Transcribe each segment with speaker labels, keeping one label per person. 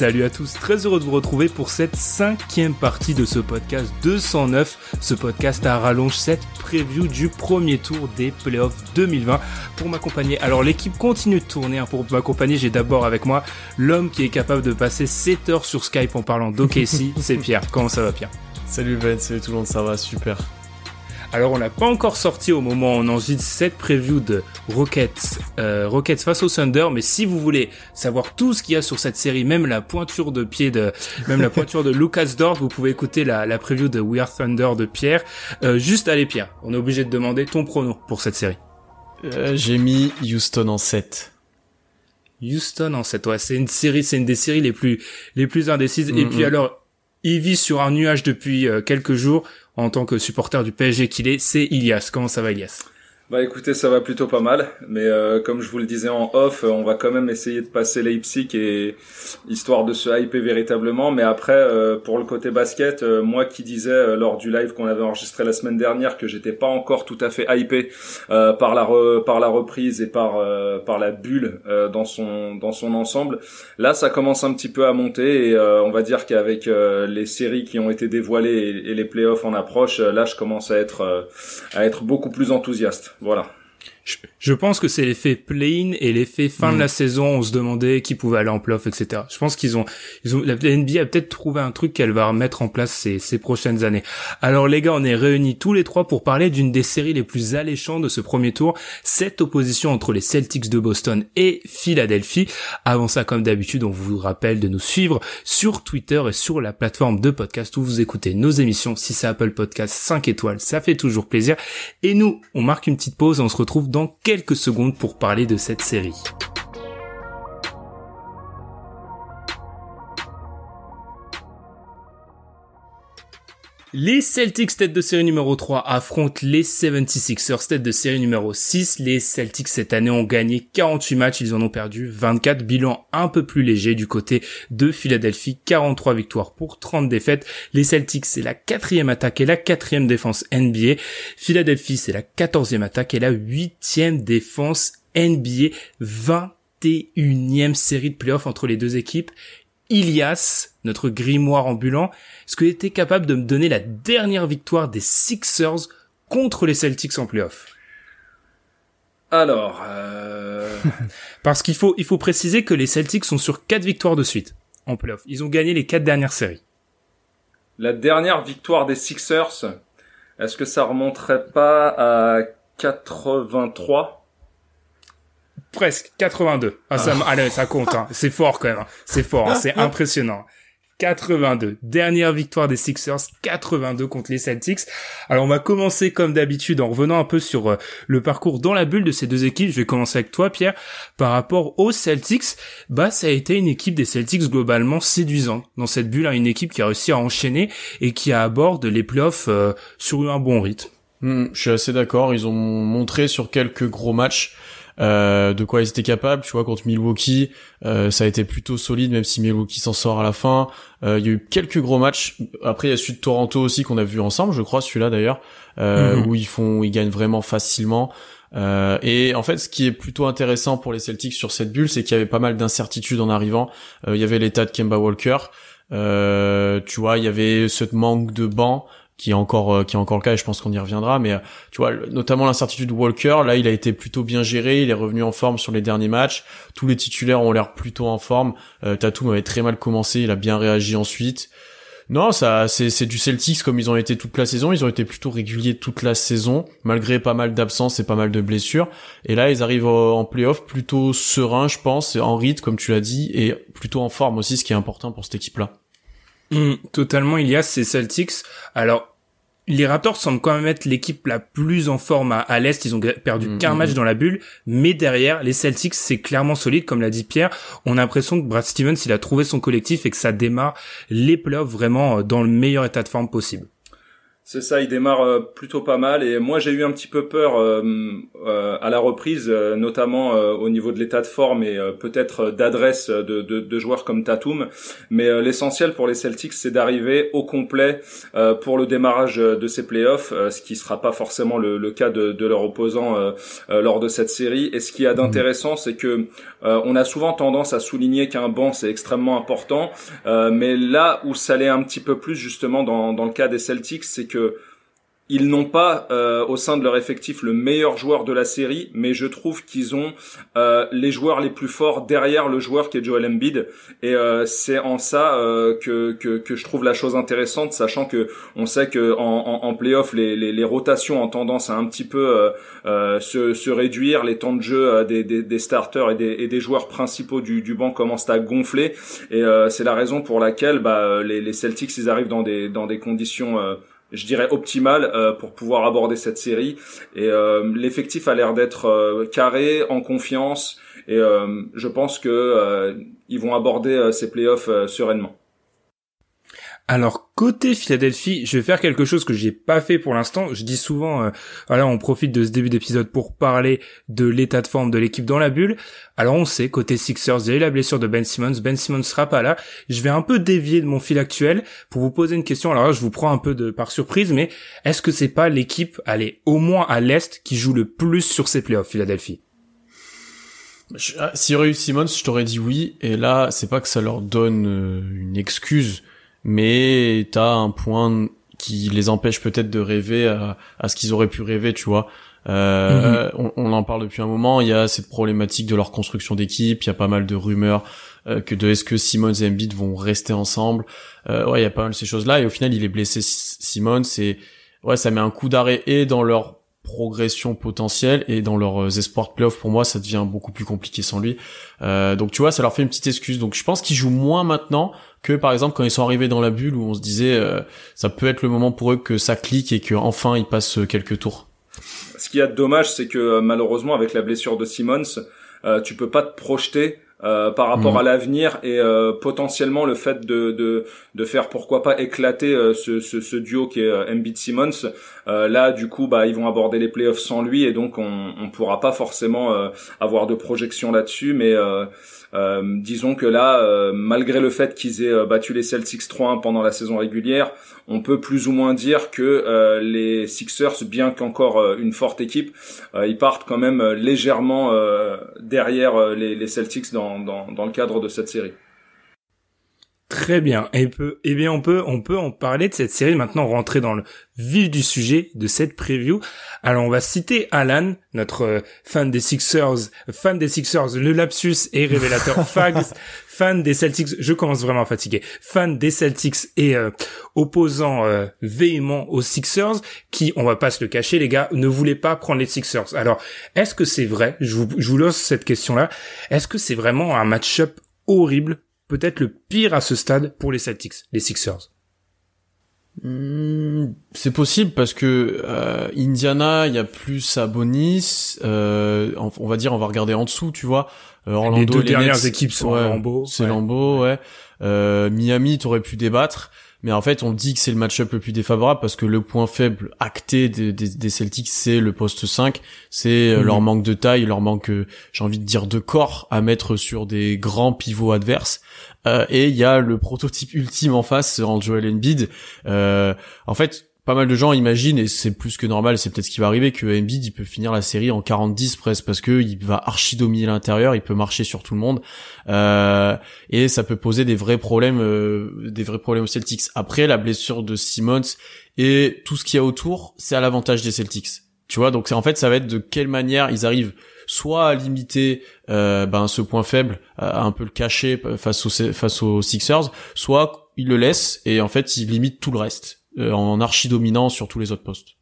Speaker 1: Salut à tous, très heureux de vous retrouver pour cette cinquième partie de ce podcast 209, ce podcast à rallonge cette preview du premier tour des playoffs 2020 pour m'accompagner. Alors l'équipe continue de tourner, hein. pour m'accompagner j'ai d'abord avec moi l'homme qui est capable de passer 7 heures sur Skype en parlant d'OKC, c'est Pierre. Comment ça va Pierre?
Speaker 2: Salut Ben, salut tout le monde, ça va super.
Speaker 1: Alors on n'a pas encore sorti au moment où on enregistre cette preview de Rockets, euh, Rockets face au Thunder, mais si vous voulez savoir tout ce qu'il y a sur cette série, même la pointure de pied de, même la pointure de Lucas Dort, vous pouvez écouter la, la preview de We Are Thunder de Pierre. Euh, juste allez Pierre, on est obligé de demander ton prono pour cette série.
Speaker 2: Euh, J'ai mis Houston en 7.
Speaker 1: Houston en 7, ouais, c'est une série, c'est une des séries les plus les plus indécises. Et
Speaker 2: Mm,
Speaker 1: puis
Speaker 2: mm.
Speaker 1: alors, il vit sur un nuage depuis euh, quelques jours en tant que supporter du PSG qu'il est. C'est Ilias. Comment ça va, Ilias?
Speaker 3: Bah écoutez, ça va plutôt pas mal, mais euh, comme je vous le disais en off, euh, on va quand même essayer de passer Leipzig et histoire de se hyper véritablement. Mais après, euh, pour le côté basket, euh, moi qui disais euh, lors du live qu'on avait enregistré la semaine dernière que j'étais pas encore tout à fait hypé euh, par la re- par la reprise et par par la bulle dans son dans son ensemble, là ça commence un petit peu à monter et on va dire qu'avec les séries qui ont été dévoilées et, et les playoffs en approche, là je commence à être à être beaucoup plus enthousiaste. Voilà.
Speaker 1: Je, je pense que c'est l'effet play-in et l'effet fin de
Speaker 2: Mm.
Speaker 1: la saison. On se demandait qui pouvait aller en playoff, etc. Je pense qu'ils ont, ils ont, la NBA a peut-être trouvé un truc qu'elle va remettre en place ces, ces prochaines années. Alors les gars, on est réunis tous les trois pour parler d'une des séries les plus alléchantes de ce premier tour, cette opposition entre les Celtics de Boston et Philadelphie. Avant ça, comme d'habitude, on vous rappelle de nous suivre sur Twitter et sur la plateforme de podcast où vous écoutez nos émissions. Si c'est Apple Podcast 5 étoiles, ça fait toujours plaisir. Et nous, on marque une petite pause et on se retrouve dans quelques secondes pour parler de cette série. Les Celtics tête de série numéro 3 affrontent les 76ers tête de série numéro 6. Les Celtics cette année ont gagné 48 matchs, ils en ont perdu 24, bilan un peu plus léger du côté de Philadelphie, 43 victoires pour 30 défaites. Les Celtics c'est la quatrième attaque et la quatrième défense NBA. Philadelphie c'est la quatorzième attaque et la huitième défense NBA. 21e série de playoffs entre les deux équipes. Ilias, notre grimoire ambulant, est-ce que tu étais capable de me donner la dernière victoire des Sixers contre les Celtics en playoff?
Speaker 3: Alors, euh...
Speaker 1: Parce qu'il faut, il faut préciser que les Celtics sont sur quatre victoires de suite en playoff. Ils ont gagné les quatre dernières séries.
Speaker 3: la dernière victoire des Sixers, est-ce que ça remonterait pas à 83
Speaker 1: Presque 82. Ah, ça, allez, ça compte. Hein. C'est fort quand même. hein. C'est fort. hein. C'est impressionnant. 82. Dernière victoire des Sixers, 82 contre les Celtics. Alors on va commencer comme d'habitude en revenant un peu sur euh, le parcours dans la bulle de ces deux équipes. Je vais commencer avec toi Pierre. Par rapport aux Celtics, bah ça a été une équipe des Celtics globalement séduisante dans cette bulle, hein, une équipe qui a réussi à enchaîner et qui aborde les playoffs euh, sur un bon rythme.
Speaker 2: Hmm, je suis assez d'accord, ils ont montré sur quelques gros matchs euh, de quoi ils étaient capables. Tu vois, contre Milwaukee, euh, ça a été plutôt solide, même si Milwaukee s'en sort à la fin. Euh, Il y a eu quelques gros matchs. Après, il y a celui de Toronto aussi qu'on a vu ensemble, je crois, celui-là d'ailleurs, euh,
Speaker 1: Mhm.
Speaker 2: où ils font, ils gagnent vraiment facilement. Euh, et en fait, ce qui est plutôt intéressant pour les Celtics sur cette bulle, c'est qu'il y avait pas mal d'incertitudes en arrivant. Euh, il y avait l'état de Kemba Walker. Euh, tu vois, il y avait ce manque de banc qui est encore euh, qui est encore le cas et je pense qu'on y reviendra mais euh, tu vois notamment l'incertitude de Walker là il a été plutôt bien géré il est revenu en forme sur les derniers matchs tous les titulaires ont l'air plutôt en forme euh, Tatum avait très mal commencé il a bien réagi ensuite Non, ça, c'est, c'est du Celtics comme ils ont été toute la saison. Ils ont été plutôt réguliers toute la saison, malgré pas mal d'absences et pas mal de blessures. Et là, ils arrivent en playoff plutôt serein, je pense, en rythme, comme tu l'as dit, et plutôt en forme aussi, ce qui est important pour cette équipe-là.
Speaker 1: Mmh, totalement, il y a ces Celtics. Alors, les Raptors semblent quand même être l'équipe la plus en forme à, l'Est. Ils ont perdu mm, qu'un mm, match mm. dans la bulle. Mais derrière, les Celtics, c'est clairement solide. Comme l'a dit Pierre, on a l'impression que Brad Stevens, il a trouvé son collectif et que ça démarre les playoffs vraiment euh, dans le meilleur état de forme possible.
Speaker 3: C'est ça, il démarre euh, plutôt pas mal et moi j'ai eu un petit peu peur euh, euh, à la reprise, notamment au niveau de l'état de forme et peut-être d'adresse de, de, de, joueurs comme Tatum. Mais l'essentiel pour les Celtics, c'est d'arriver au complet pour le démarrage de ces playoffs, ce qui sera pas forcément le, le cas de, de leur opposant lors de cette série. Et ce qui a d'intéressant, c'est que on a souvent tendance à souligner qu'un banc c'est extrêmement important, mais là où ça l'est un petit peu plus justement dans, dans le cas des Celtics, c'est que ils n'ont pas euh, au sein de leur effectif le meilleur joueur de la série, mais je trouve qu'ils ont euh, les joueurs les plus forts derrière le joueur qui est Joel Embiid, et euh, c'est en ça que, que, je trouve la chose intéressante, sachant que on sait que en, playoff les, rotations ont tendance à un petit peu se, réduire, les temps de jeu des, starters et des, joueurs principaux du, du banc commencent à gonfler, et c'est la raison pour laquelle bah, les, les Celtics ils arrivent dans des dans des conditions je dirais optimal euh, pour pouvoir aborder cette série. Et euh, l'effectif a l'air d'être euh, carré, en confiance, et je pense que ils vont aborder ces playoffs sereinement.
Speaker 1: Alors côté Philadelphie, je vais faire quelque chose que j'ai pas fait pour l'instant. Je dis souvent, euh, voilà, on profite de ce début d'épisode pour parler de l'état de forme de l'équipe dans la bulle. Alors on sait côté Sixers, il y a eu la blessure de Ben Simmons. Ben Simmons sera pas là. Je vais un peu dévier de mon fil actuel pour vous poser une question. Alors là, je vous prends un peu de par surprise, mais est-ce que c'est pas l'équipe, allez, au moins à l'est, qui joue le plus sur ses playoffs, Philadelphie?
Speaker 2: Ah, si aurait eu Simmons, je t'aurais dit oui. Et là, c'est pas que ça leur donne euh, une excuse mais t'as un point qui les empêche peut-être de rêver à, ce qu'ils auraient pu rêver, tu vois. Euh, mhm. on, en parle depuis un moment. Il y a cette problématique de leur construction d'équipe. Il y a pas mal de rumeurs euh, que de est-ce que Simmons et Embiid vont rester ensemble. Euh, ouais, il y a pas mal de ces choses-là. Et au final, il est blessé Simmons et ouais, ça met un coup d'arrêt et dans leur progression potentielle et dans leurs espoirs de playoff pour moi ça devient beaucoup plus compliqué sans lui euh, donc tu vois ça leur fait une petite excuse donc je pense qu'ils jouent moins maintenant que par exemple quand ils sont arrivés dans la bulle où on se disait euh, ça peut être le moment pour eux que ça clique et que enfin ils passent quelques tours
Speaker 3: ce qui y a de dommage c'est que euh, malheureusement avec la blessure de Simmons tu peux pas te projeter euh, par rapport mm. à l'avenir et euh, potentiellement le fait de, de, de faire pourquoi pas éclater euh, ce, ce, ce, duo qui est Embiid Simmons là du coup bah ils vont aborder les playoffs sans lui et donc on on pourra pas forcément avoir de projection là-dessus mais disons que là malgré le fait qu'ils aient battu les Celtics 3-1 pendant la saison régulière on peut plus ou moins dire que les Sixers bien qu'encore une forte équipe ils partent quand même légèrement derrière les, Celtics dans, le cadre de cette série.
Speaker 1: Très bien. Et peu, eh bien, on peut, on peut en parler de cette série maintenant, rentrer dans le vif du sujet de cette preview. Alors, on va citer Alan, notre euh, fan des Sixers, fan des Sixers, le lapsus et révélateur Fags, fan des Celtics. Je commence vraiment à fatiguer. Fan des Celtics et euh, opposant euh, véhément aux Sixers, qui, on va pas se le cacher, les gars, ne voulaient pas prendre les Sixers. Alors, est-ce que c'est vrai Je vous, je vous lance cette question-là. Est-ce que c'est vraiment un match-up horrible peut-être le pire à ce stade pour les Celtics, les Sixers.
Speaker 2: Hmm, c'est possible parce que euh, Indiana, il y a plus Sabonis. Euh, on va dire, on va regarder en dessous, tu vois.
Speaker 1: Euh, Orlando, les deux dernières équipes sont
Speaker 2: Lambeau. C'est Lambeau, ouais. Euh, Miami, t'aurais pu débattre. Mais en fait, on dit que c'est le match-up le plus défavorable parce que le point faible acté des, des, Celtics, c'est le poste 5. C'est mhm. leur manque de taille, leur manque, j'ai envie de dire, de corps à mettre sur des grands pivots adverses. Euh, et il y a le prototype ultime en face en Joel Embiid. Euh, en fait, pas mal de gens imaginent et c'est plus que normal, c'est peut-être ce qui va arriver que Embiid il peut finir la série en 40-10 presque parce que il va archi dominer l'intérieur, il peut marcher sur tout le monde euh, et ça peut poser des vrais problèmes, euh, des vrais problèmes aux Celtics. Après la blessure de Simmons et tout ce qu'il y a autour, c'est à l'avantage des Celtics. Tu vois, donc en fait ça va être de quelle manière ils arrivent soit à limiter euh, ben ce point faible, à un peu le cacher face aux Sixers, soit il le laisse et en fait il limite tout le reste en archi dominant sur tous les autres postes.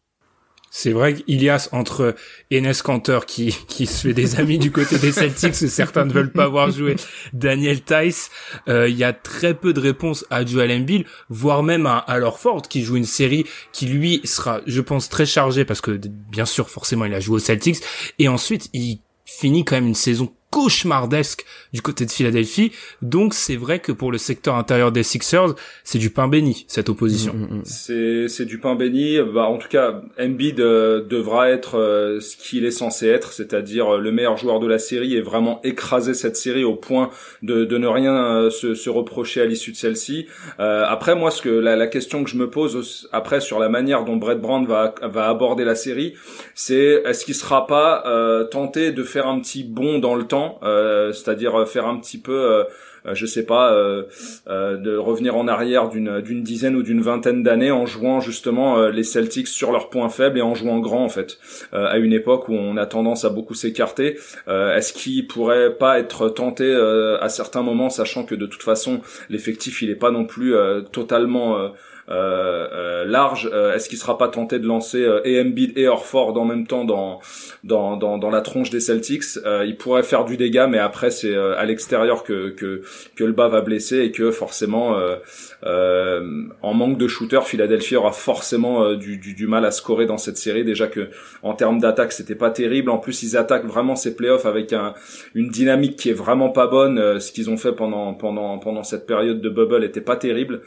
Speaker 1: C'est vrai qu'Ilias, entre Enes Kanter, qui, qui se fait des amis du côté des Celtics, certains ne veulent pas voir jouer Daniel Tice, euh, il y a très peu de réponses à Joel Embiid, voire même à alors Ford, qui joue une série qui, lui, sera, je pense, très chargée, parce que, bien sûr, forcément, il a joué aux Celtics, et ensuite, il finit quand même une saison cauchemardesque du côté de Philadelphie. Donc c'est vrai que pour le secteur intérieur des Sixers, c'est du pain béni cette opposition. Mm,
Speaker 3: mm, mm. C'est c'est du pain béni. Bah en tout cas, Embiid euh, devra être euh, ce qu'il est censé être, c'est-à-dire euh, le meilleur joueur de la série et vraiment écraser cette série au point de, de ne rien se, se, reprocher à l'issue de celle-ci. après moi, ce que la, la, question que je me pose après sur la manière dont Brett Brown va va aborder la série, c'est est-ce qu'il sera pas tenté de faire un petit bond dans le temps euh, c'est-à-dire euh, faire un petit peu euh, je sais pas, de revenir en arrière d'une dizaine ou d'une vingtaine d'années en jouant justement les Celtics sur leurs points faibles et en jouant grand en fait. à une époque où on a tendance à beaucoup s'écarter, est-ce qu'il pourrait pas être tenté à certains moments, sachant que de toute façon l'effectif il est pas non plus totalement large. Euh, est-ce qu'il sera pas tenté de lancer et Embiid et Orford en même temps dans la tronche des Celtics? Il pourrait faire du dégât, mais après c'est à l'extérieur que, que le bas va blesser et que forcément en manque de shooter, Philadelphie aura forcément du, mal à scorer dans cette série. Déjà que en termes d'attaque, c'était pas terrible. En plus, ils attaquent vraiment ces playoffs avec un, une dynamique qui est vraiment pas bonne. ce qu'ils ont fait pendant cette période de bubble était pas terrible.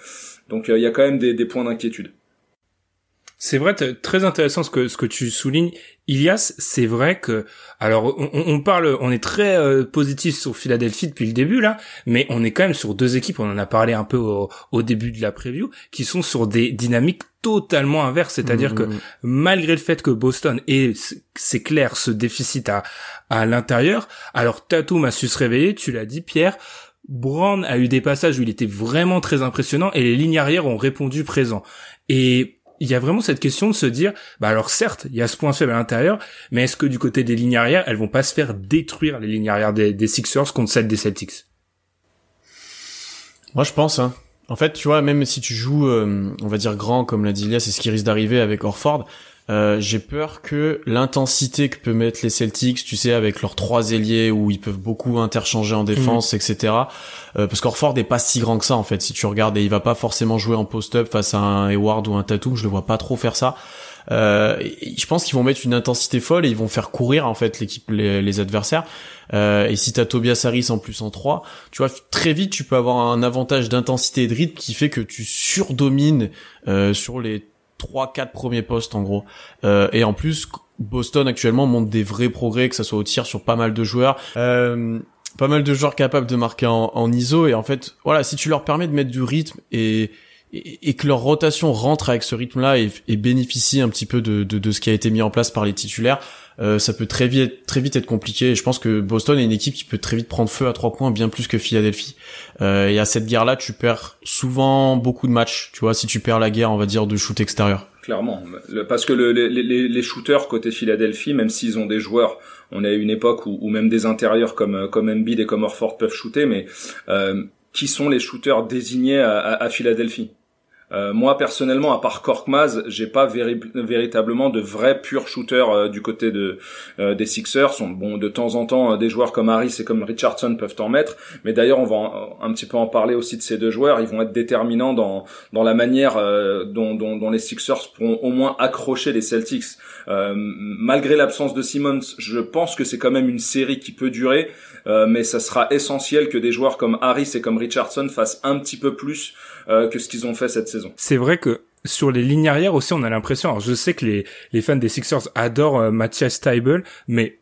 Speaker 3: Donc euh, il y a quand même des, points d'inquiétude.
Speaker 1: C'est vrai, très intéressant ce que ce que tu soulignes, Ilias. C'est vrai que alors on, parle, on est très euh, positif sur Philadelphie depuis le début là, mais on est quand même sur deux équipes. On en a parlé un peu au, début de la preview, qui sont sur des dynamiques totalement inverses. C'est-à-dire que mmh. malgré le fait que Boston ait, c'est clair, ce déficit à à l'intérieur, alors Tatum a su se réveiller. Tu l'as dit, Pierre. Brown a eu des passages où il était vraiment très impressionnant et les lignes arrière ont répondu présent. Et il y a vraiment cette question de se dire, bah alors certes, il y a ce point faible à l'intérieur, mais est-ce que du côté des lignes arrière, elles vont pas se faire détruire les lignes arrière des, Sixers contre celles des Celtics?
Speaker 2: Moi, je pense. Hein. En fait, tu vois, même si tu joues, euh, on va dire grand, comme l'a dit Ilias, c'est ce qui risque d'arriver avec Orford. Euh, j'ai peur que l'intensité que peut mettre les Celtics, tu sais, avec leurs trois ailiers où ils peuvent beaucoup interchanger en défense, mm. etc. Euh, parce qu'Orford est pas si grand que ça en fait. Si tu regardes, et il va pas forcément jouer en post-up face à un Hayward ou un Tatum. Je le vois pas trop faire ça. Euh, je pense qu'ils vont mettre une intensité folle et ils vont faire courir en fait l'équipe, les, adversaires. Euh, et si t'as Tobias Harris en plus en 3, tu vois très vite tu peux avoir un avantage d'intensité et de rythme qui fait que tu surdomines euh, sur les trois quatre premiers postes en gros. Euh, et en plus, Boston actuellement montre des vrais progrès, que ça soit au tir sur pas mal de joueurs. Euh, pas mal de joueurs capables de marquer en, ISO et en fait voilà si tu leur permets de mettre du rythme et et, que leur rotation rentre avec ce rythme-là et, et, bénéficie un petit peu de, de, de, ce qui a été mis en place par les titulaires, euh, ça peut très vite, très vite être compliqué. Et je pense que Boston est une équipe qui peut très vite prendre feu à trois points, bien plus que Philadelphie. Euh, et à cette guerre-là, tu perds souvent beaucoup de matchs. Tu vois, si tu perds la guerre, on va dire de shoot extérieur.
Speaker 3: Clairement, parce que le, les, les, les, shooters côté Philadelphie, même s'ils ont des joueurs, on est à une époque où, où, même des intérieurs comme comme Embiid et comme Orford peuvent shooter, mais euh, qui sont les shooters désignés à, à, à Philadelphie? Euh, moi personnellement, à part Korkmaz, j'ai pas véritablement de vrais purs shooters euh, du côté de euh, des Sixers. Bon, de temps en temps, des joueurs comme Harris et comme Richardson peuvent en mettre, mais d'ailleurs, on va un petit peu en parler aussi de ces deux joueurs. Ils vont être déterminants dans dans la manière dont, dont, les Sixers pourront au moins accrocher les Celtics. malgré l'absence de Simmons, je pense que c'est quand même une série qui peut durer. mais ça sera essentiel que des joueurs comme Harris et comme Richardson fassent un petit peu plus que ce qu'ils ont fait cette saison.
Speaker 1: C'est vrai que sur les lignes arrières aussi, on a l'impression. Alors je sais que les les fans des Sixers adorent euh, Matthias Steibel, mais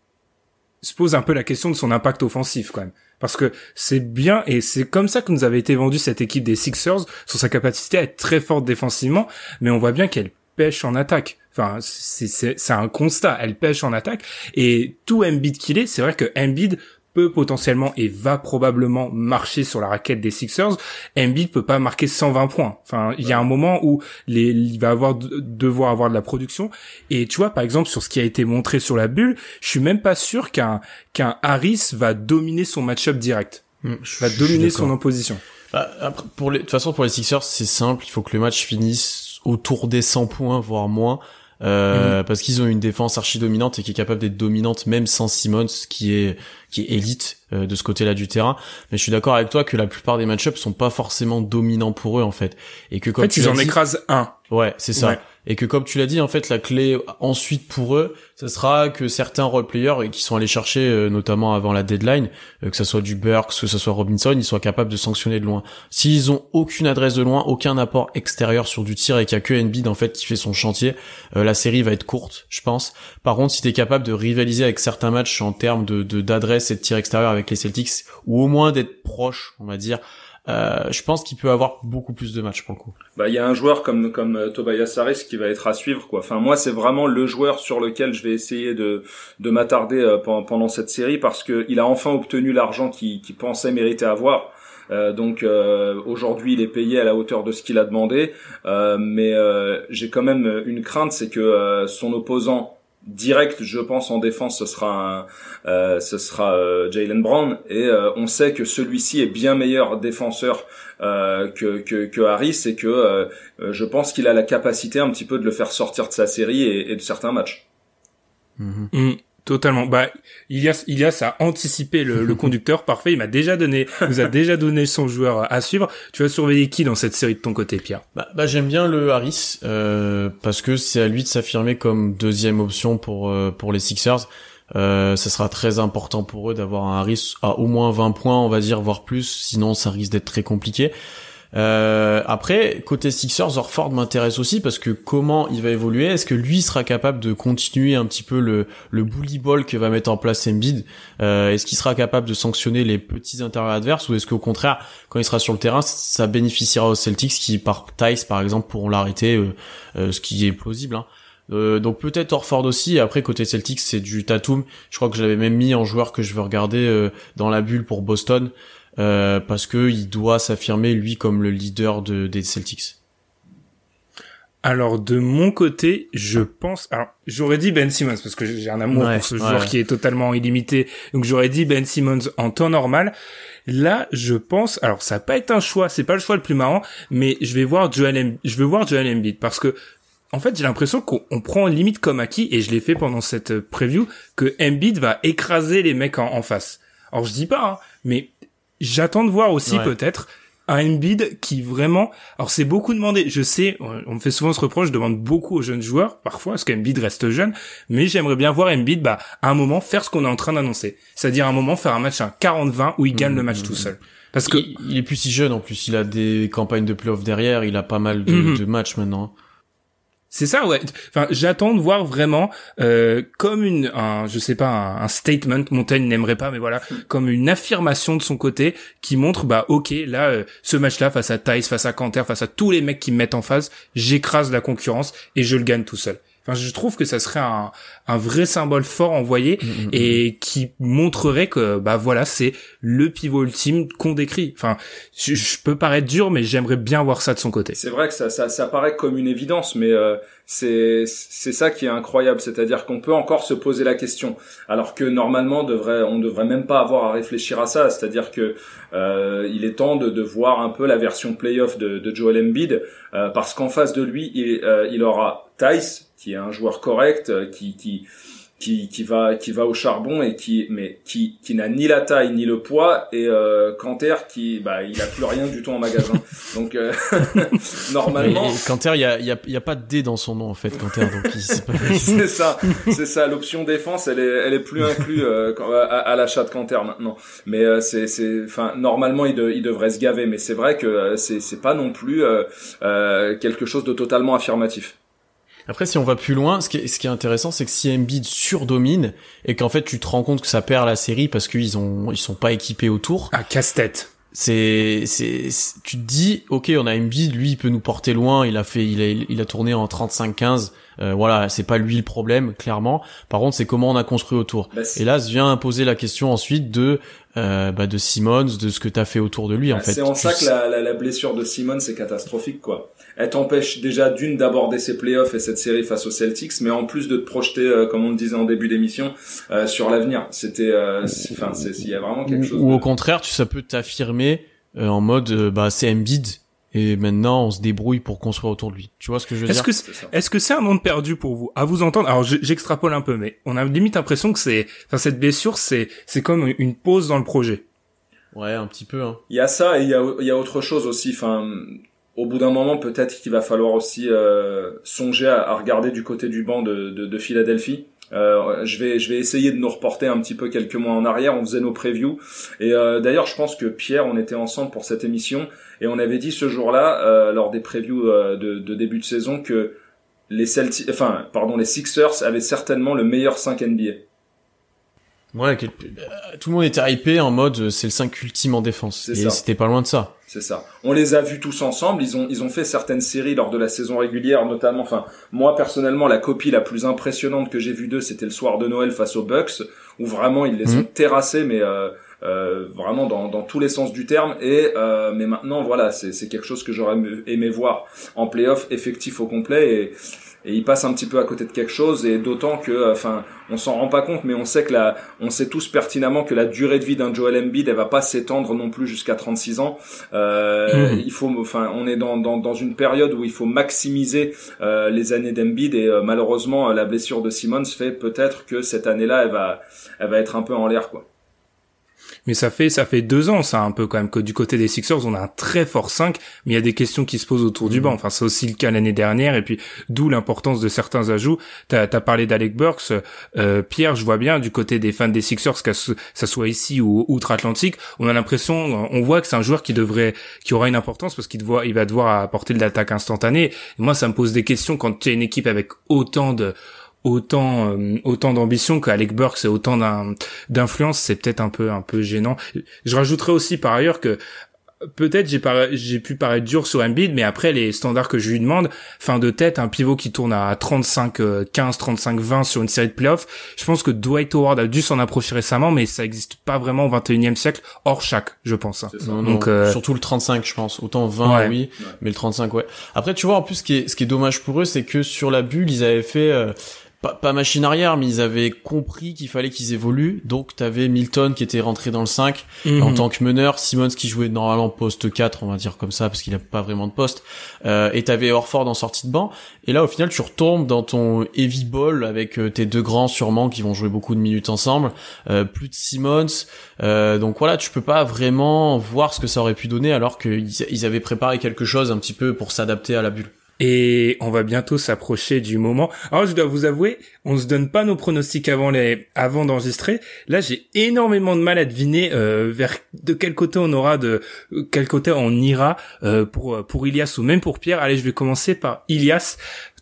Speaker 1: se pose un peu la question de son impact offensif quand même. Parce que c'est bien et c'est comme ça que nous avait été vendu cette équipe des Sixers sur sa capacité à être très forte défensivement, mais on voit bien qu'elle pêche en attaque. Enfin, c'est c'est un constat. Elle pêche en attaque et tout Embiid qu'il est, c'est vrai que Embiid peut potentiellement et va probablement marcher sur la raquette des Sixers, Embiid peut pas marquer 120 points. Enfin, il y a un moment où les, il va avoir devoir avoir de la production. Et tu vois, par exemple, sur ce qui a été montré sur la bulle, je suis même pas sûr qu'un qu'un Harris va dominer son match-up direct, hmm, va dominer son opposition.
Speaker 2: Bah, pour les, de toute façon, pour les Sixers, c'est simple. Il faut que le match finisse autour des 100 points, voire moins. Euh, mhm. parce qu'ils ont une défense archi dominante et qui est capable d'être dominante même sans Simmons qui est qui est élite euh, de ce côté-là du terrain. Mais je suis d'accord avec toi que la plupart des match-ups sont pas forcément dominants pour eux en fait. Et que
Speaker 1: quand en fait ils en écrasent un.
Speaker 2: Ouais c'est ça et que comme tu l'as dit en fait la clé ensuite pour eux ce sera que certains role players qui sont allés chercher euh, notamment avant la deadline euh, que ce soit du Burks que ce soit Robinson ils soient capables de sanctionner de loin. S'ils ont aucune adresse de loin aucun apport extérieur sur du tir et qu'il y a que Embiid en fait qui fait son chantier euh, la série va être courte je pense. Par contre si t'es capable de rivaliser avec certains matchs en termes de d'adresse et de tir extérieur avec les Celtics ou au moins d'être proche on va dire euh, je pense qu'il peut avoir beaucoup plus de matchs pour le coup.
Speaker 3: Bah il y a un joueur comme comme euh, Tobias Harris qui va être à suivre quoi. Enfin moi c'est vraiment le joueur sur lequel je vais essayer de de m'attarder euh, pendant, cette série parce que il a enfin obtenu l'argent qu'il pensait mériter avoir. Euh, donc aujourd'hui, il est payé à la hauteur de ce qu'il a demandé, mais j'ai quand même une crainte, c'est que son opposant direct, je pense, en défense, ce sera euh, ce sera euh, Jalen Brown. Et euh, on sait que celui-ci est bien meilleur défenseur que, que, que Harris et que je pense qu'il a la capacité un petit peu de le faire sortir de sa série et, de certains matchs.
Speaker 1: Mm-hmm. Totalement. Bah, Ilias, Ilias a anticipé le, le conducteur parfait. Il m'a déjà donné, nous a déjà donné son joueur à suivre. Tu vas surveiller qui dans cette série de ton côté, Pierre?
Speaker 2: Bah, bah j'aime bien le Harris euh, parce que c'est à lui de s'affirmer comme deuxième option pour euh, pour les Sixers. Euh, ça sera très important pour eux d'avoir un Harris à au moins 20 points, on va dire, voire plus. Sinon, ça risque d'être très compliqué. Euh, après, côté Sixers, Orford m'intéresse aussi parce que comment il va évoluer? Est-ce que lui sera capable de continuer un petit peu le, le bully ball que va mettre en place Embiid? Euh, Est-ce qu'il sera capable de sanctionner les petits intérieurs adverses ou est-ce qu'au contraire, quand il sera sur le terrain, ça bénéficiera aux Celtics qui, par Tice par exemple, pourront l'arrêter, euh, euh ce qui est plausible. Hein. Euh, donc peut-être Orford aussi. Après côté Celtics, c'est du Tatum. Je crois que je l'avais même mis en joueur que je veux regarder euh, dans la bulle pour Boston. Euh, parce que il doit s'affirmer lui comme le leader de, des Celtics.
Speaker 1: Alors de mon côté, je pense. Alors j'aurais dit Ben Simmons parce que j'ai un amour pour ce joueur qui est totalement illimité. Donc j'aurais dit Ben Simmons en temps normal. Là, je pense. Alors ça n'a pas été un choix. C'est pas le choix le plus marrant, mais je vais voir Joel. Em... Je veux voir Joel Embiid parce que en fait, j'ai l'impression qu'on prend limite comme acquis, et je l'ai fait pendant cette preview, que Embiid va écraser les mecs en, face. Alors je dis pas, hein, mais J'attends de voir aussi peut-être un Embiid qui vraiment, alors c'est beaucoup demandé, je sais, on me fait souvent ce reproche, je demande beaucoup aux jeunes joueurs, parfois, parce qu'Embiid reste jeune, mais j'aimerais bien voir Embiid, bah, à un moment, faire ce qu'on est en train d'annoncer. C'est-à-dire, à un moment, faire un match à 40-20 où il gagne le match tout seul.
Speaker 2: Parce que... Il, est plus si jeune, en plus, il a des campagnes de playoff derrière, il a pas mal de, de matchs maintenant.
Speaker 1: C'est ça, ouais. Enfin, j'attends de voir vraiment euh, comme une, un, je sais pas, un, statement. Montaigne n'aimerait pas, mais voilà, comme une affirmation de son côté qui montre, bah, ok, là, euh, ce match-là face à Tice, face à Canter, face à tous les mecs qui me mettent en face, j'écrase la concurrence et je le gagne tout seul. Enfin, je trouve que ça serait un, un vrai symbole fort envoyé mm, mm, mm, et qui montrerait que bah voilà c'est le pivot ultime qu'on décrit. Enfin, je, peux paraître dur, mais j'aimerais bien voir ça de son côté.
Speaker 3: C'est vrai que ça, ça, ça paraît comme une évidence, mais euh, c'est c'est ça qui est incroyable, c'est-à-dire qu'on peut encore se poser la question, alors que normalement devrait on devrait même pas avoir à réfléchir à ça, c'est-à-dire que euh, il est temps de, de voir un peu la version playoff de, de Joel Embiid, euh, parce qu'en face de lui il, il aura Tice qui est un joueur correct, euh, qui, qui, qui, qui va qui va au charbon et qui mais qui qui n'a ni la taille ni le poids et euh, Canter qui bah il a plus rien du tout en magasin. Donc euh, normalement
Speaker 2: Canter il y a il y a, y a pas de D dans son nom en fait Canter donc
Speaker 3: c'est ça c'est ça l'option défense elle est elle est plus inclue euh, à, à l'achat de Canter maintenant. Mais euh, c'est c'est enfin normalement il, de, il devrait se gaver mais c'est vrai que c'est c'est pas non plus quelque chose de totalement affirmatif
Speaker 2: après, si on va plus loin, ce qui est, ce qui est intéressant, c'est que si Embiid surdomine et qu'en fait tu te rends compte que ça perd la série parce qu'ils ont, ils sont pas équipés autour.
Speaker 1: À casse-tête.
Speaker 2: C'est, c'est, tu te dis, ok, on a Embiid, lui, il peut nous porter loin. Il a fait, il a, il a tourné en 35-15. Euh, voilà, c'est pas lui le problème, clairement. Par contre, c'est comment on a construit autour. Bah, et là, vient poser la question ensuite de, euh, bah, de Simmons, de ce que t'as fait autour de lui, en bah, fait.
Speaker 3: C'est en ça que la, la, la blessure de Simmons c'est catastrophique, quoi elle t'empêche déjà d'une d'aborder ses playoffs et cette série face aux Celtics, mais en plus de te projeter, euh, comme on le disait en début d'émission, euh, sur l'avenir. C'était, euh, enfin, il y a vraiment quelque chose.
Speaker 2: Ou, au contraire, tu ça peut t'affirmer en mode bah c'est Embiid et maintenant on se débrouille pour construire autour de lui. Tu vois ce que je veux
Speaker 1: est-ce
Speaker 2: dire
Speaker 1: que est-ce que c'est un monde perdu pour vous À vous entendre, alors j'extrapole un peu, mais on a limite l'impression que c'est, enfin, cette blessure, c'est c'est comme une pause dans le projet.
Speaker 2: Ouais, un petit peu. Hein.
Speaker 3: Il y a ça et il y a il y a autre chose aussi. Enfin, au bout d'un moment, peut-être qu'il va falloir aussi euh, songer à, à, regarder du côté du banc de, de, de Philadelphie. Euh, je vais je vais essayer de nous reporter un petit peu quelques mois en arrière. On faisait nos previews et euh, d'ailleurs, je pense que Pierre, on était ensemble pour cette émission et on avait dit ce jour-là, euh, lors des previews euh, de, de, début de saison, que les Celtics, enfin, pardon, les Sixers avaient certainement le meilleur 5 NBA.
Speaker 2: Ouais, euh, tout le monde était hypé en mode c'est le 5 ultime en défense. Et c'était pas loin de ça.
Speaker 3: C'est ça. On les a vus tous ensemble. Ils ont ils ont fait certaines séries lors de la saison régulière, notamment. Enfin, moi personnellement, la copie la plus impressionnante que j'ai vue d'eux, c'était le soir de Noël face aux Bucks, où vraiment ils les ont terrassés, mais euh, euh, vraiment dans, dans tous les sens du terme. Et euh, mais maintenant, voilà, c'est quelque chose que j'aurais aimé voir en playoff effectif au complet. Et, et il passe un petit peu à côté de quelque chose. Et d'autant que, enfin, on s'en rend pas compte, mais on sait que la, on sait tous pertinemment que la durée de vie d'un Joel Embiid, elle va pas s'étendre non plus jusqu'à 36 ans. Euh, mmh. Il faut, enfin, on est dans, dans, dans une période où il faut maximiser euh, les années d'Embiid et euh, malheureusement la blessure de Simmons fait peut-être que cette année-là, elle va, elle va être un peu en l'air, quoi.
Speaker 1: Mais ça fait ça fait deux ans, ça un peu quand même que du côté des Sixers, on a un très fort 5, mais il y a des questions qui se posent autour du mm. banc. Enfin, c'est aussi le cas l'année dernière, et puis d'où l'importance de certains ajouts. T'as as parlé d'Alec Burks, euh, Pierre, je vois bien du côté des fans des Sixers, que ça soit ici ou outre-Atlantique, on a l'impression, on voit que c'est un joueur qui devrait, qui aura une importance parce qu'il il va devoir apporter de l'attaque instantanée. Et moi, ça me pose des questions quand tu es une équipe avec autant de autant euh, autant d'ambition qu'Alec Burks et autant d'influence, c'est peut-être un peu un peu gênant. Je rajouterais aussi par ailleurs que peut-être j'ai j'ai pu paraître dur sur Embiid mais après les standards que je lui demande fin de tête un pivot qui tourne à 35 15 35 20 sur une série de playoffs je pense que Dwight Howard a dû s'en approcher récemment mais ça existe pas vraiment au 21e siècle hors chaque je pense hein.
Speaker 2: donc euh, surtout le 35 je pense. Autant 20 oui mais le 35 ouais. Après tu vois en plus ce qui est ce qui est dommage pour eux c'est que sur la bulle ils avaient fait euh, pas, pas, machine arrière, mais ils avaient compris qu'il fallait qu'ils évoluent. Donc, t'avais Milton qui était rentré dans le 5 mhm. en tant que meneur, Simmons qui jouait normalement poste 4, on va dire comme ça, parce qu'il a pas vraiment de poste, euh, et t'avais Orford en sortie de banc. Et là, au final, tu retombes dans ton heavy ball avec euh, tes deux grands sûrement qui vont jouer beaucoup de minutes ensemble, euh, plus de Simmons. Euh, donc voilà, tu peux pas vraiment voir ce que ça aurait pu donner alors qu'ils avaient préparé quelque chose un petit peu pour s'adapter à la bulle.
Speaker 1: Et on va bientôt s'approcher du moment. Alors je dois vous avouer, on se donne pas nos pronostics avant les, avant d'enregistrer. Là, j'ai énormément de mal à deviner euh, vers de quel côté on aura de quel côté on ira euh, pour pour Ilias ou même pour Pierre. Allez, je vais commencer par Ilias.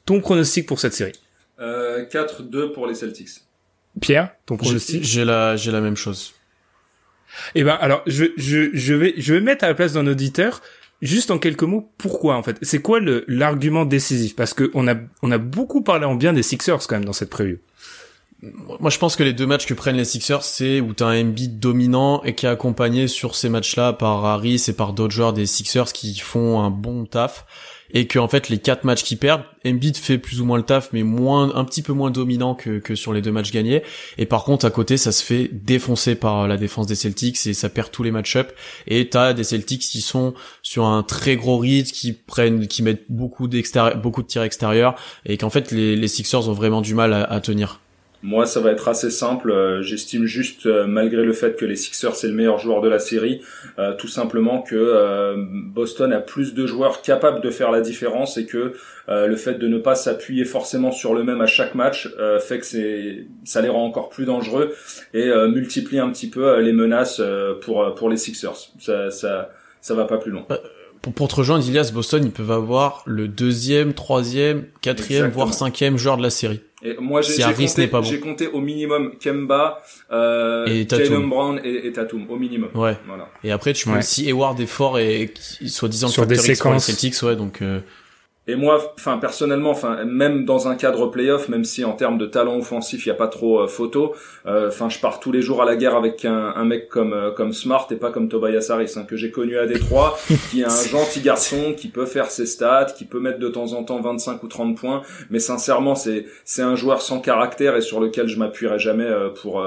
Speaker 1: Ton pronostic pour cette série?
Speaker 3: Euh, 4-2 pour les Celtics.
Speaker 1: Pierre, ton pronostic?
Speaker 2: J'ai la j'ai la même chose.
Speaker 1: Eh ben alors je je je vais je vais mettre à la place d'un auditeur Juste en quelques mots, pourquoi en fait? C'est quoi l'argument décisif? Parce que on a on a beaucoup parlé en bien des Sixers quand même dans cette preview.
Speaker 2: Moi, je pense que les deux matchs que prennent les Sixers, c'est où t'as un Embiid dominant et qui est accompagné sur ces matchs-là par Harris et par d'autres joueurs des Sixers qui font un bon taf et que en fait les quatre matchs qui perdent, Embiid fait plus ou moins le taf, mais moins, un petit peu moins dominant que, que sur les deux matchs gagnés. Et par contre, à côté, ça se fait défoncer par la défense des Celtics et ça perd tous les match-up. Et t'as des Celtics qui sont sur un très gros rythme, qui prennent, qui mettent beaucoup d'extérieur, beaucoup de tirs extérieurs et qu'en fait les, les Sixers ont vraiment du mal à tenir.
Speaker 3: Moi, ça va être assez simple. Euh, j'estime juste, euh, malgré le fait que les Sixers c'est le meilleur joueur de la série, euh, tout simplement que Boston a plus de joueurs capables de faire la différence et que le fait de ne pas s'appuyer forcément sur le même à chaque match fait que c'est, ça les rend encore plus dangereux et multiplie un petit peu les menaces pour pour les Sixers. Ça, ça, ça va pas plus loin.
Speaker 2: Pour, pour te rejoindre, Ilias, Boston, ils peuvent avoir le deuxième, troisième, quatrième, voire cinquième joueur de la série.
Speaker 3: Et moi, j'ai compté, bon. compté, au minimum Kemba, euh, et Jalen Brown et, et, Tatum, au minimum.
Speaker 2: Ouais. Voilà. Et après, tu mets aussi Hayward est fort et soi-disant sur des séquences. Celtics, ouais, donc. Euh...
Speaker 3: Et moi, enfin personnellement, enfin même dans un cadre playoff, même si en termes de talent offensif il y a pas trop euh, photo, euh, enfin je pars tous les jours à la guerre avec un, un mec comme euh, comme Smart et pas comme Tobias Harris hein, que j'ai connu à Détroit, qui est un gentil garçon, qui peut faire ses stats, qui peut mettre de temps en temps 25 ou 30 points, mais sincèrement c'est c'est un joueur sans caractère et sur lequel je m'appuierai jamais pour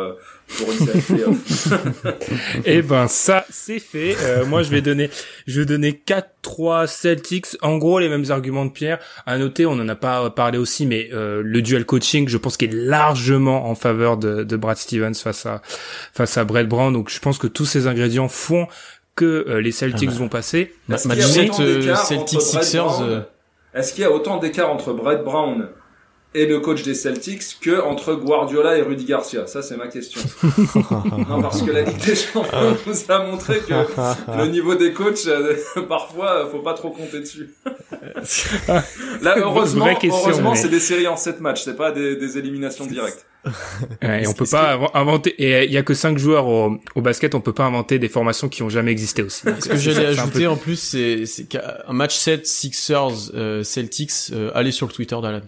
Speaker 3: pour une série
Speaker 1: Eh ben ça c'est fait. Euh, moi je vais donner je vais donner 4-3 Celtics. En gros les mêmes arguments de Pierre. À noter, on en a pas parlé aussi, mais euh, le duel coaching, je pense qu'il est largement en faveur de, de Brad Stevens face à face à Brett Brown. Donc je pense que tous ces ingrédients font que euh, les Celtics ah bah. vont passer.
Speaker 2: Match 7 Celtics Sixers.
Speaker 3: Est-ce qu'il y a autant d'écart entre Brett Brown et le coach des Celtics que entre Guardiola et Rudy Garcia Ça, c'est ma question. non, parce que la Ligue des Champions nous a montré que le niveau des coachs, euh, parfois, faut pas trop compter dessus. Là, heureusement, heureusement, c'est des séries en 7 matchs, c'est pas des, des éliminations directes.
Speaker 1: et on peut pas inventer et il y a que cinq joueurs au, au, basket on peut pas inventer des formations qui ont jamais existé aussi
Speaker 2: ce que j'allais ajouter en plus c'est c'est qu'un match 7 Sixers euh, Celtics euh, allez sur le Twitter d'Alan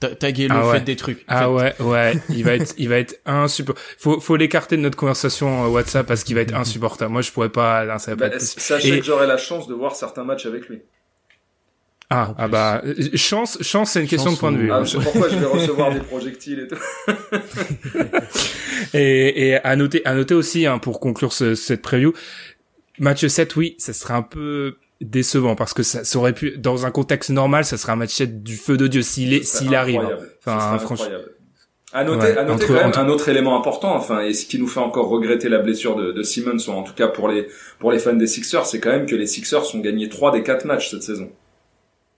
Speaker 2: taguer le ah fait des trucs.
Speaker 1: Ah ouais, ouais, il va être, il va être insupportable. Faut, faut l'écarter de notre conversation euh, WhatsApp parce qu'il va être insupportable. Moi, je pourrais pas, non, ça va
Speaker 3: bah, Sachez que j'aurai la chance de voir certains matchs avec lui.
Speaker 1: Ah, ah bah, chance, chance, c'est une question de point de vue.
Speaker 3: Ah, pourquoi je vais recevoir des projectiles et tout.
Speaker 1: et, et à noter, à noter aussi, hein, pour conclure ce, cette preview, match 7, oui, ça serait un peu, décevant parce que ça, ça, aurait pu dans un contexte normal ça serait un match du feu de dieu s'il est s'il arrive
Speaker 3: enfin franchement à noter, à noter quand même un autre élément important, enfin, et ce qui nous fait encore regretter la blessure de, de Simmons, ou en tout cas pour les pour les fans des Sixers, c'est quand même que les Sixers ont gagné trois des quatre matchs cette saison.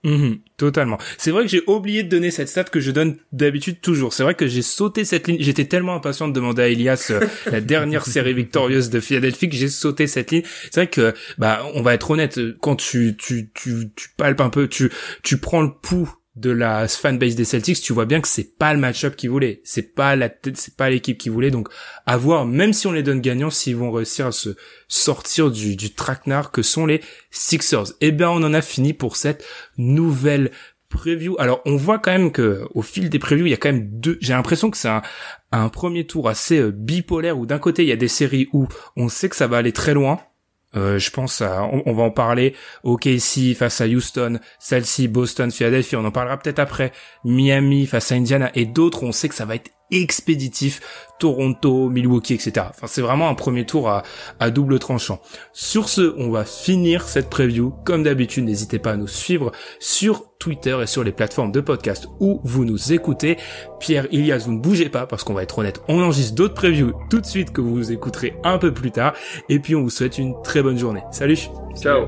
Speaker 1: Mhm, totalement. C'est vrai que j'ai oublié de donner cette stat que je donne d'habitude toujours. C'est vrai que j'ai sauté cette ligne. J'étais tellement impatient de demander à Elias euh, la dernière série victorieuse de Philadelphie que j'ai sauté cette ligne. C'est vrai que, bah, on va être honnête, quand tu, tu, tu, tu palpes un peu, tu, tu prends le pouls de la fanbase des Celtics, tu vois bien que c'est pas le match-up qu'ils voulaient, c'est pas la c'est pas l'équipe qu'ils voulaient. Donc, à voir, même si on les donne gagnants, s'ils vont réussir à se sortir du, du traquenard que sont les Sixers. Eh bien, on en a fini pour cette nouvelle preview. Alors, on voit quand même que au fil des previews, il y a quand même deux. J'ai l'impression que c'est un, un premier tour assez euh, bipolaire où d'un côté il y a des séries où on sait que ça va aller très loin euh, je pense à, on, va en parler. OKC face à Houston, celle-ci Boston, Philadelphie. On en parlera peut-être après. Miami face à Indiana et d'autres. On sait que ça va être expéditif. Toronto, Milwaukee, etc. Enfin, c'est vraiment un premier tour à, double tranchant. Sur ce, on va finir cette preview. Comme d'habitude, n'hésitez pas à nous suivre sur Twitter et sur les plateformes de podcast où vous nous écoutez. Pierre, Ilias, vous ne bougez pas parce qu'on va être honnête, on enregistre d'autres previews tout de suite que vous écouterez un peu plus tard. Et puis, on vous souhaite une très bonne journée. Salut
Speaker 3: Ciao